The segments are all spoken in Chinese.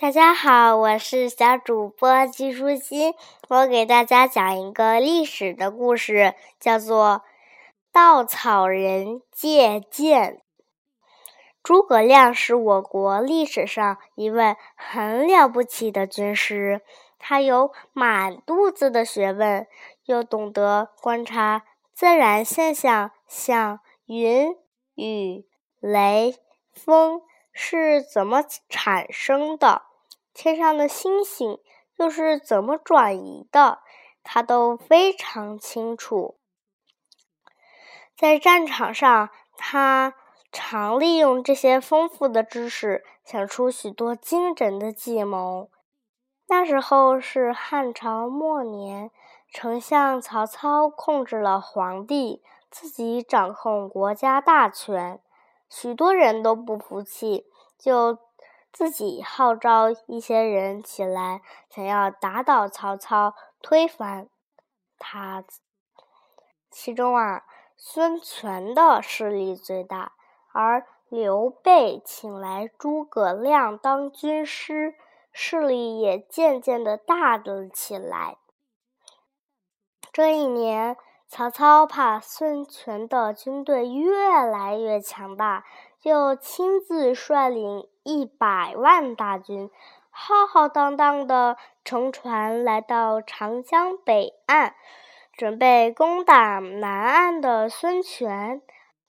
大家好，我是小主播季舒心，我给大家讲一个历史的故事，叫做《稻草人借箭》。诸葛亮是我国历史上一位很了不起的军师，他有满肚子的学问，又懂得观察自然现象，像云、雨、雷、风是怎么产生的。天上的星星又是怎么转移的？他都非常清楚。在战场上，他常利用这些丰富的知识，想出许多精准的计谋。那时候是汉朝末年，丞相曹操控制了皇帝，自己掌控国家大权，许多人都不服气，就。自己号召一些人起来，想要打倒曹操，推翻他。其中啊，孙权的势力最大，而刘备请来诸葛亮当军师，势力也渐渐的大了起来。这一年，曹操怕孙权的军队越来越强大，就亲自率领。一百万大军浩浩荡荡的乘船来到长江北岸，准备攻打南岸的孙权。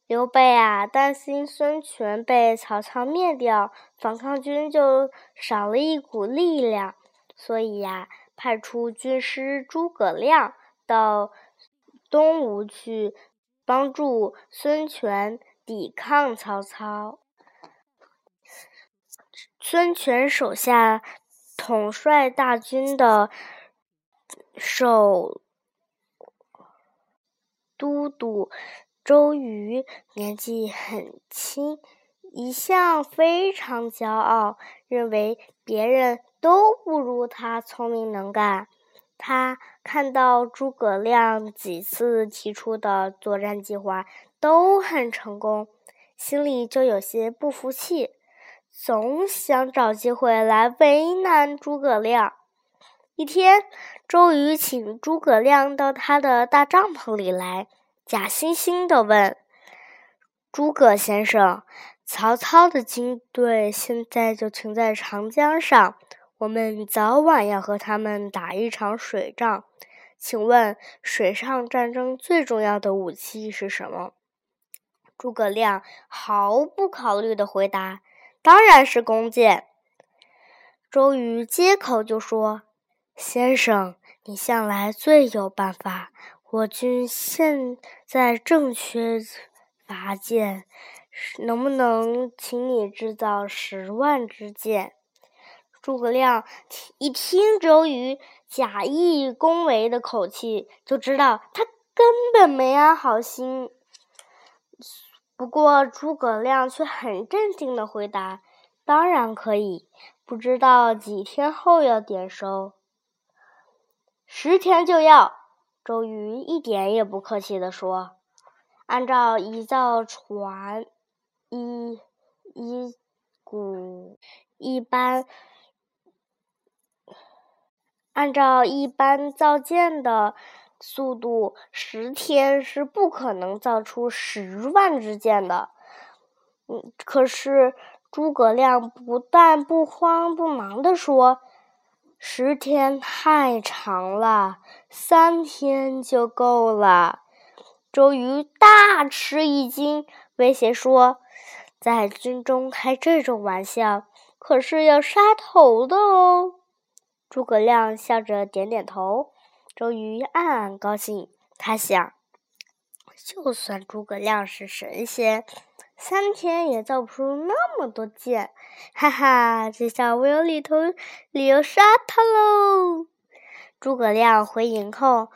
刘备啊，担心孙权被曹操灭掉，反抗军就少了一股力量，所以呀，派出军师诸葛亮到东吴去帮助孙权抵抗曹操。孙权手下统帅大军的首都督周瑜年纪很轻，一向非常骄傲，认为别人都不如他聪明能干。他看到诸葛亮几次提出的作战计划都很成功，心里就有些不服气。总想找机会来为难诸葛亮。一天，周瑜请诸葛亮到他的大帐篷里来，假惺惺地问：“诸葛先生，曹操的军队现在就停在长江上，我们早晚要和他们打一场水仗。请问，水上战争最重要的武器是什么？”诸葛亮毫不考虑地回答。当然是弓箭。周瑜接口就说：“先生，你向来最有办法。我军现在正缺拔剑，能不能请你制造十万支箭？”诸葛亮一听周瑜假意恭维的口气，就知道他根本没安好心。不过，诸葛亮却很镇定的回答：“当然可以，不知道几天后要点收。”“十天就要。”周瑜一点也不客气的说。“按照一造船一一股一般，按照一般造舰的。”速度十天是不可能造出十万支箭的。嗯，可是诸葛亮不但不慌不忙地说：“十天太长了，三天就够了。”周瑜大吃一惊，威胁说：“在军中开这种玩笑，可是要杀头的哦。”诸葛亮笑着点点头。周瑜暗暗高兴，他想：就算诸葛亮是神仙，三天也造不出那么多箭。哈哈，这下我有理头理由杀他喽！诸葛亮回营后，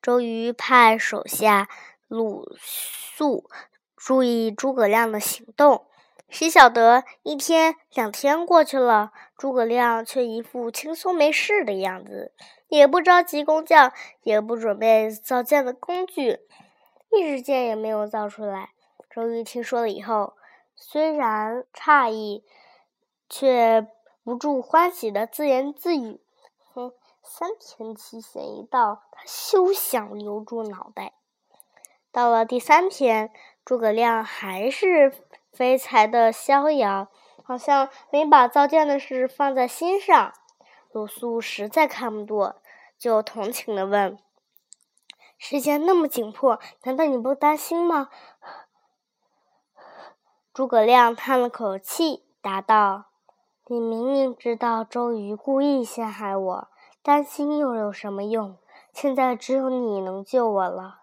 周瑜派手下鲁肃注意诸葛亮的行动。谁晓得一天、两天过去了，诸葛亮却一副轻松没事的样子，也不着急工匠，也不准备造箭的工具，一支箭也没有造出来。周瑜听说了以后，虽然诧异，却不住欢喜的自言自语：“哼，三天期限一到，他休想留住脑袋。”到了第三天，诸葛亮还是飞财的逍遥，好像没把造舰的事放在心上。鲁肃实在看不多，就同情的问：“时间那么紧迫，难道你不担心吗？”诸葛亮叹了口气，答道：“你明明知道周瑜故意陷害我，担心又有什么用？现在只有你能救我了。”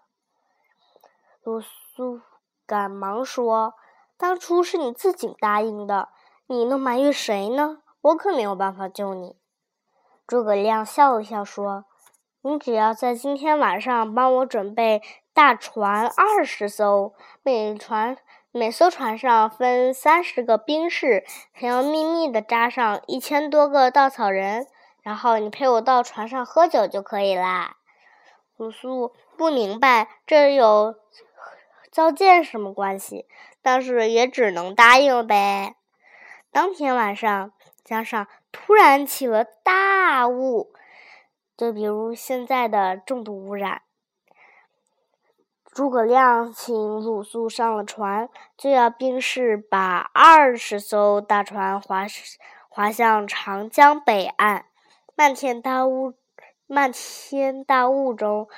鲁肃赶忙说：“当初是你自己答应的，你能埋怨谁呢？我可没有办法救你。”诸葛亮笑了笑说：“你只要在今天晚上帮我准备大船二十艘，每船每艘船上分三十个兵士，还要秘密的扎上一千多个稻草人，然后你陪我到船上喝酒就可以啦。”鲁肃不明白这有造舰什么关系，但是也只能答应呗。当天晚上，江上。突然起了大雾，就比如现在的重度污染。诸葛亮请鲁肃上了船，就要兵士把二十艘大船划划向长江北岸。漫天大雾，漫天大雾中，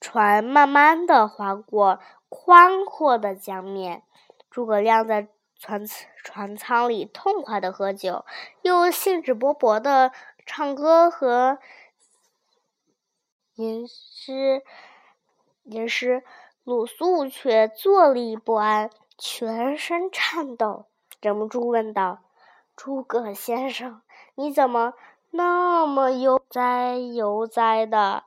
船慢慢的划过宽阔的江面。诸葛亮在。船船舱里痛快的喝酒，又兴致勃勃的唱歌和吟诗吟诗。鲁肃却坐立不安，全身颤抖，忍不住问道：“诸葛先生，你怎么那么悠哉悠哉的？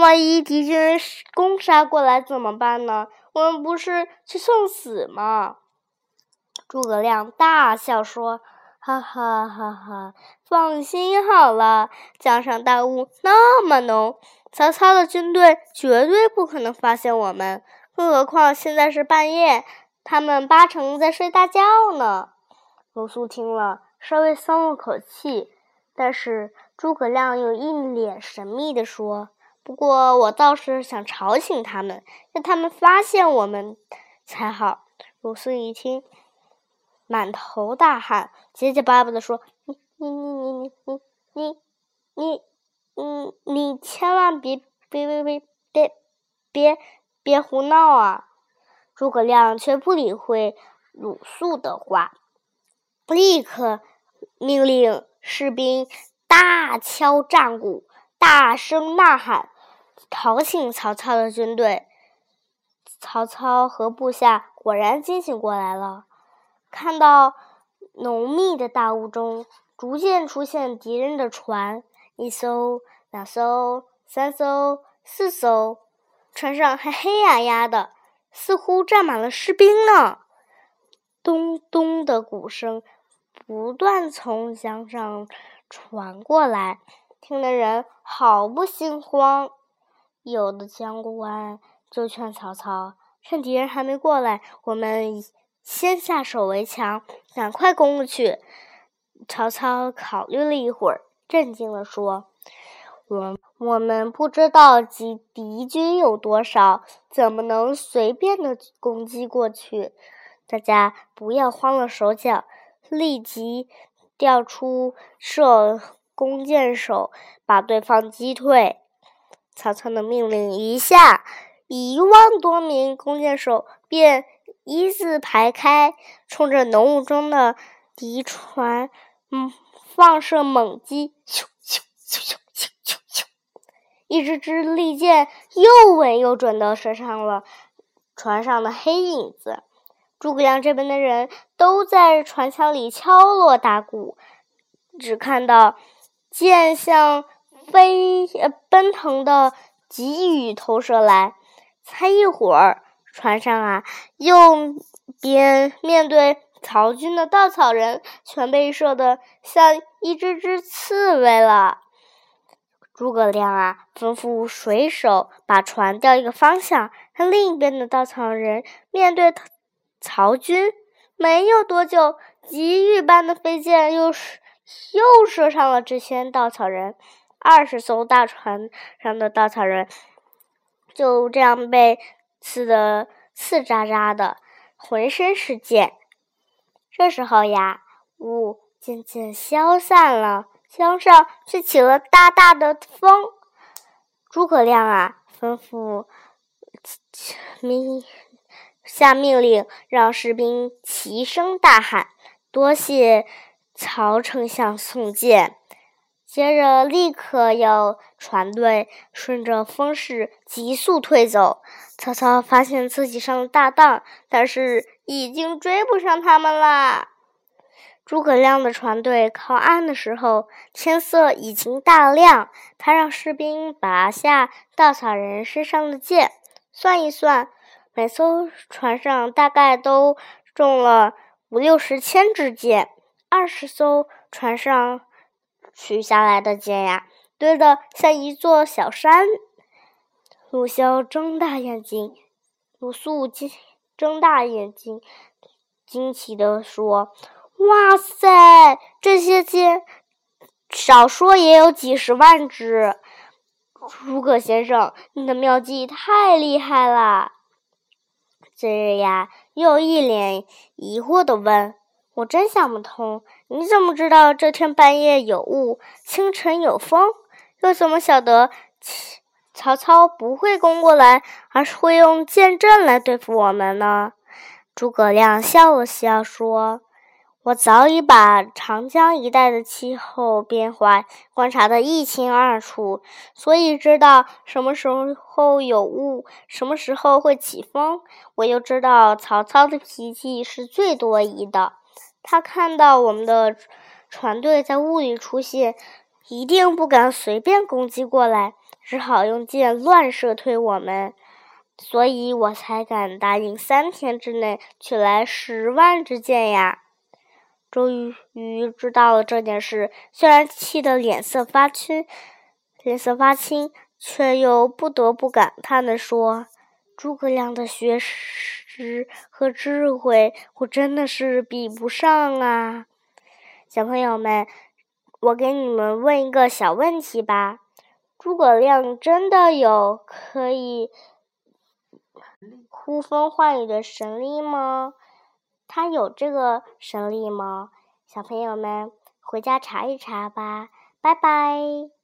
万一敌军攻杀过来怎么办呢？我们不是去送死吗？”诸葛亮大笑说：“哈哈哈哈！放心好了，江上大雾那么浓，曹操的军队绝对不可能发现我们。更何况现在是半夜，他们八成在睡大觉呢。”鲁肃听了，稍微松了口气，但是诸葛亮又一脸神秘地说：“不过我倒是想吵醒他们，让他们发现我们才好。”鲁肃一听。满头大汗，结结巴巴地说：“你你你你你你你你你你千万别别别别别别别胡闹啊！”诸葛亮却不理会鲁肃的话，立刻命令士兵大敲战鼓，大声呐喊，吵醒曹操的军队。曹操和部下果然惊醒过来了。看到浓密的大雾中逐渐出现敌人的船，一艘、两艘、三艘、四艘，船上还黑压压的，似乎站满了士兵呢。咚咚的鼓声不断从江上传过来，听的人好不心慌。有的将官就劝曹操：“趁敌人还没过来，我们……”先下手为强，赶快攻过去。曹操考虑了一会儿，镇静地说：“我我们不知道敌敌军有多少，怎么能随便的攻击过去？大家不要慌了手脚，立即调出射弓箭手，把对方击退。”曹操的命令一下，一万多名弓箭手便。一字排开，冲着浓雾中的敌船，嗯，放射猛击，咻咻咻咻咻咻咻！一支支利箭又稳又准的射上了船上的黑影子。诸葛亮这边的人都在船舱里敲锣打鼓，只看到箭向飞呃奔腾的急雨投射来。才一会儿。船上啊，右边面对曹军的稻草人全被射得像一只只刺猬了。诸葛亮啊，吩咐水手把船调一个方向，让另一边的稻草人面对曹军。没有多久，急雨般的飞箭又是又射伤了这些稻草人。二十艘大船上的稻草人就这样被刺得刺扎扎的，浑身是箭。这时候呀，雾渐渐消散了，江上却起了大大的风。诸葛亮啊，吩咐命下命令，让士兵齐声大喊：“多谢曹丞相送箭。”接着，立刻要船队顺着风势急速退走。曹操发现自己上了大当，但是已经追不上他们啦。诸葛亮的船队靠岸的时候，天色已经大亮。他让士兵拔下稻草人身上的箭，算一算，每艘船上大概都中了五六十千支箭。二十艘船上。取下来的箭呀，堆得像一座小山。鲁萧睁大眼睛，鲁肃睁睁大眼睛，惊奇地说：“哇塞，这些箭，少说也有几十万支！诸葛先生，你的妙计太厉害了！”这日呀，又一脸疑惑地问。我真想不通，你怎么知道这天半夜有雾，清晨有风？又怎么晓得曹操不会攻过来，而是会用箭阵来对付我们呢？诸葛亮笑了笑说：“我早已把长江一带的气候变化观察得一清二楚，所以知道什么时候有雾，什么时候会起风。我又知道曹操的脾气是最多疑的。”他看到我们的船队在雾里出现，一定不敢随便攻击过来，只好用箭乱射退我们，所以我才敢答应三天之内取来十万支箭呀。周瑜知道了这件事，虽然气得脸色发青，脸色发青，却又不得不感叹地说：“诸葛亮的学识。”和智慧，我真的是比不上啊！小朋友们，我给你们问一个小问题吧：诸葛亮真的有可以呼风唤雨的神力吗？他有这个神力吗？小朋友们，回家查一查吧！拜拜。